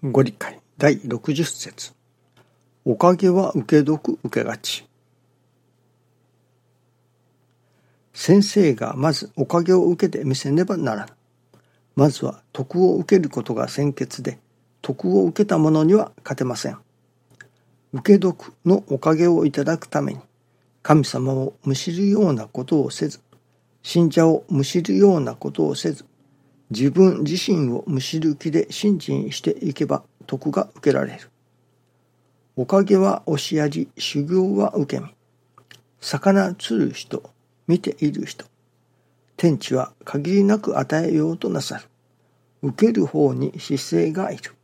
ご理解。第60節。おかげは受け得受けがち。先生がまずおかげを受けてみせねばならぬまずは徳を受けることが先決で徳を受けた者には勝てません。受け得のおかげをいただくために神様をむしるようなことをせず信者をむしるようなことをせず自分自身をむしる気で信心していけば徳が受けられる。おかげは押しやり、修行は受け身。魚釣る人、見ている人。天地は限りなく与えようとなさる。受ける方に姿勢がいる。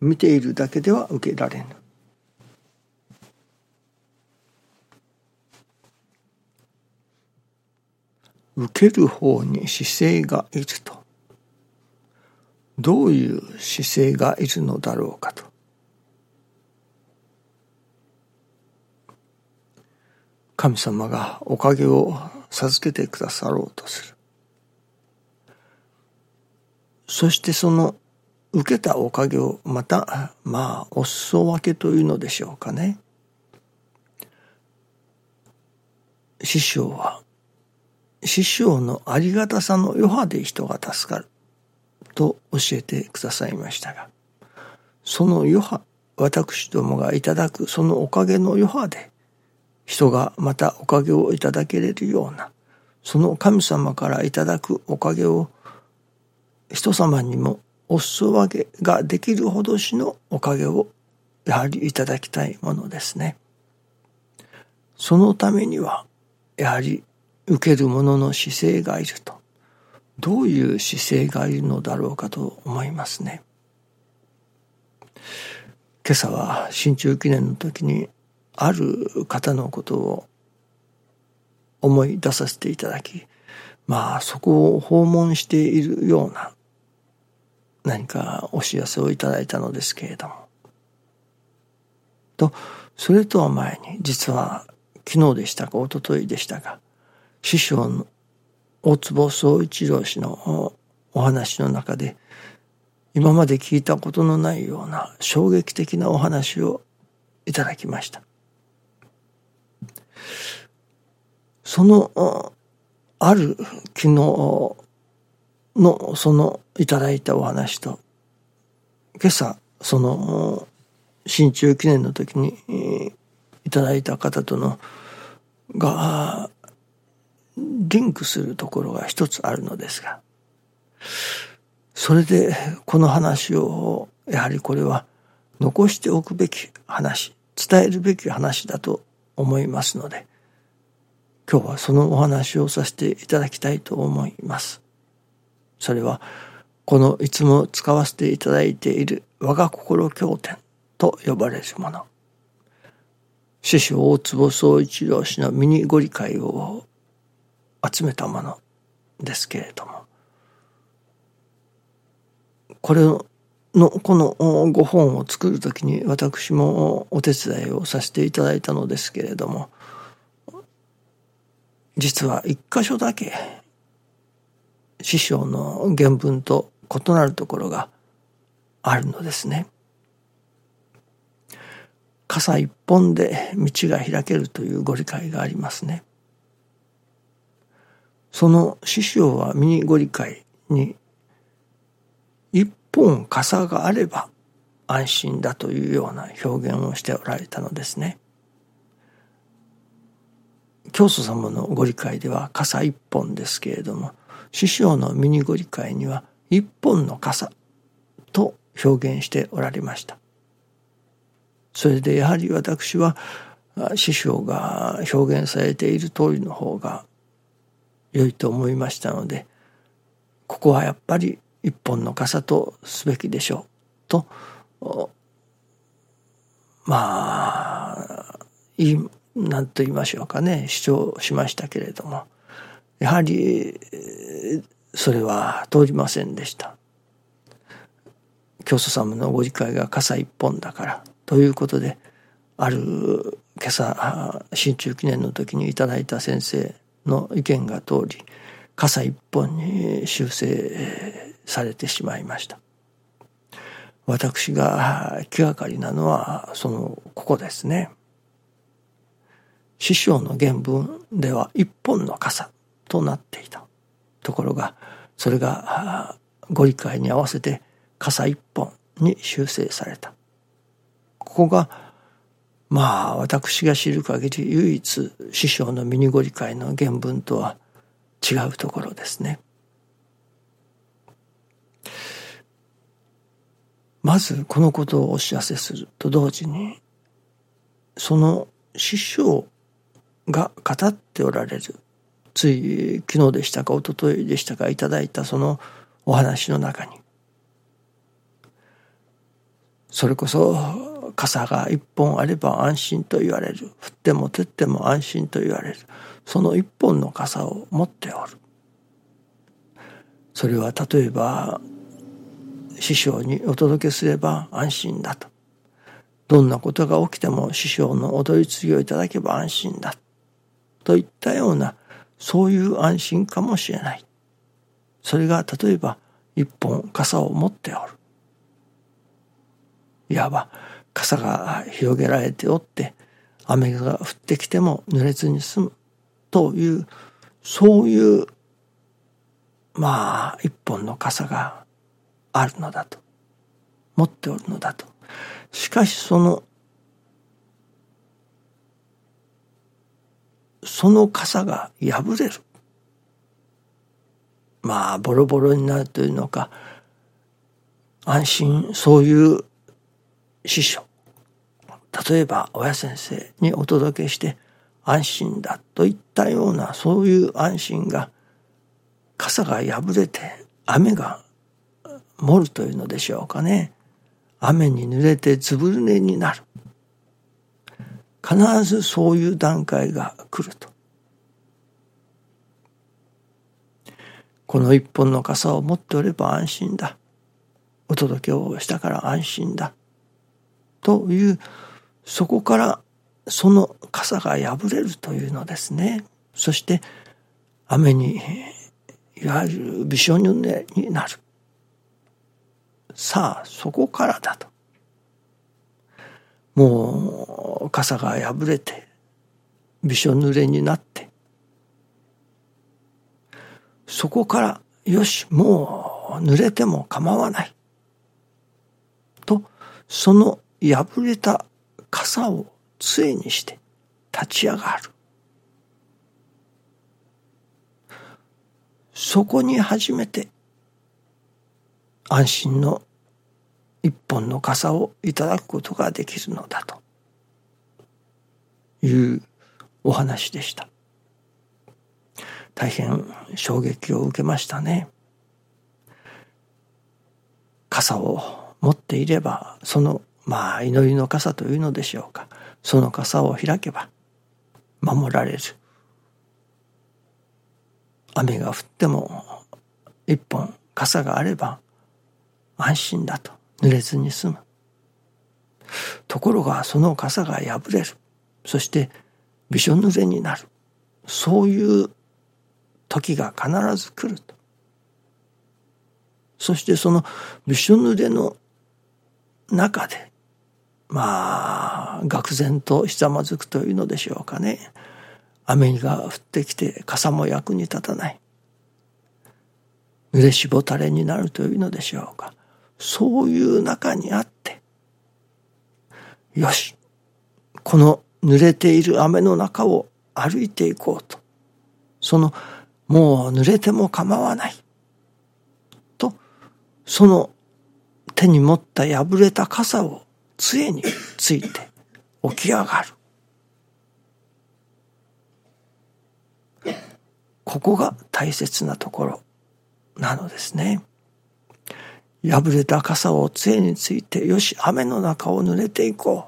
見ているだけでは受けられぬ。受ける方に姿勢がいると。どういう姿勢がいるのだろうかと。神様がおかげを授けてくださろうとする。そしてその受けたおかげをまた、まあ、お裾分けというのでしょうかね。師匠は、師匠のありがたさの余波で人が助かる。と教えてくださいましたが、その余波、私どもがいただくそのおかげの余波で、人がまたおかげをいただけれるような、その神様からいただくおかげを人様にもお裾分けができるほどしのおかげをやはりいただきたいものですね。そのためにはやはり受ける者の姿勢がいると。どういう姿勢がいるのだろうかと思いますね。今朝は新中記念の時にある方のことを思い出させていただきまあそこを訪問しているような何かお知らせをいただいたのですけれどもとそれとは前に実は昨日でしたか一昨日でしたか師匠の大坪宗一郎氏のお話の中で今まで聞いたことのないような衝撃的なお話をいただきました。そのある昨日のそのいただいたお話と今朝その新中記念の時にいただいた方とのがリンクするところが一つあるのですが、それでこの話を、やはりこれは残しておくべき話、伝えるべき話だと思いますので、今日はそのお話をさせていただきたいと思います。それは、このいつも使わせていただいている我が心経典と呼ばれるもの。師匠大坪総一郎氏のミニご理解を集めたものですけれどもこれのこの5本を作る時に私もお手伝いをさせていただいたのですけれども実は一箇所だけ師匠の原文と異なるところがあるのですね。傘一本で道が開けるというご理解がありますね。その師匠はミニご理解に一本傘があれば安心だというような表現をしておられたのですね。教祖様のご理解では傘一本ですけれども師匠のミニご理解には一本の傘と表現しておられました。それでやはり私は師匠が表現されている通りの方が良いと思いましたのでここはやっぱり一本の傘とすべきでしょうとまあい何と言いましょうかね主張しましたけれどもやはりそれは通りませんでした。教祖様のご理解が傘一本だからということである今朝新中記念の時にいただいた先生の意見が通り傘一本に修正されてしまいました私が気がかりなのはそのここですね。師匠の原文では一本の傘となっていた。ところがそれがご理解に合わせて傘一本に修正された。ここがまあ私が知る限り唯一師匠のミニご理解の原文とは違うところですね。まずこのことをお知らせすると同時にその師匠が語っておられるつい昨日でしたか一昨日でしたかいただいたそのお話の中にそれこそ傘が一本あれば安心と言われる。降っても照っても安心と言われる。その一本の傘を持っておる。それは例えば師匠にお届けすれば安心だと。どんなことが起きても師匠の踊り継ぎをいただけば安心だといったようなそういう安心かもしれない。それが例えば一本傘を持っておる。いわば傘が広げられておって雨が降ってきても濡れずに済むというそういうまあ一本の傘があるのだと。持っておるのだと。しかしそのその傘が破れる。まあボロボロになるというのか安心そういう師匠。例えば親先生にお届けして安心だといったようなそういう安心が傘が破れて雨が盛るというのでしょうかね。雨に濡れてずぶ濡れになる。必ずそういう段階が来ると。この一本の傘を持っておれば安心だ。お届けをしたから安心だ。というそこからその傘が破れるというのですね。そして雨にいわゆるびしょ濡れになる。さあそこからだと。もう傘が破れてびしょ濡れになって。そこからよしもう濡れても構わない。とその破れた傘を杖にして立ち上がる。そこに初めて安心の一本の傘をいただくことができるのだというお話でした。大変衝撃を受けましたね。傘を持っていればそのまあ祈りの傘というのでしょうか。その傘を開けば守られる。雨が降っても一本傘があれば安心だと。濡れずに済む。ところがその傘が破れる。そしてびしょ濡れになる。そういう時が必ず来ると。そしてそのびしょ濡れの中でまあ愕然とひざまずくというのでしょうかね。雨が降ってきて傘も役に立たない。濡れしぼたれになるというのでしょうか。そういう中にあってよしこの濡れている雨の中を歩いていこうと。そのもう濡れても構わない。とその手に持った破れた傘を杖について起き上がる。ここが大切なところなのですね。破れた傘を杖について、よし、雨の中を濡れていこ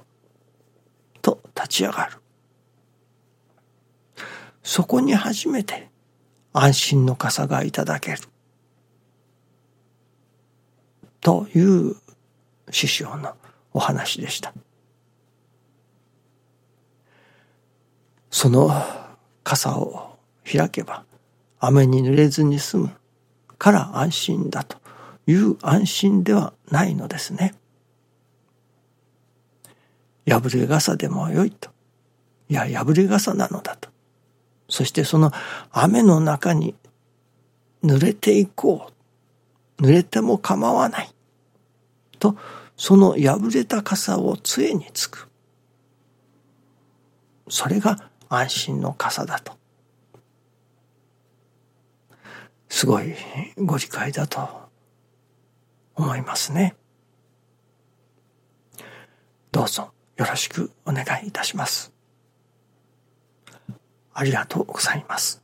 う。と立ち上がる。そこに初めて安心の傘がいただける。という師匠のお話でした。その傘を開けば雨に濡れずに済むから安心だという安心ではないのですね。破れ傘でもよいと。いや、破れ傘なのだと。そしてその雨の中に濡れていこう。濡れても構わない。と、その破れた傘を杖につく。それが安心の傘だと。すごいご理解だと思いますね。どうぞよろしくお願いいたします。ありがとうございます。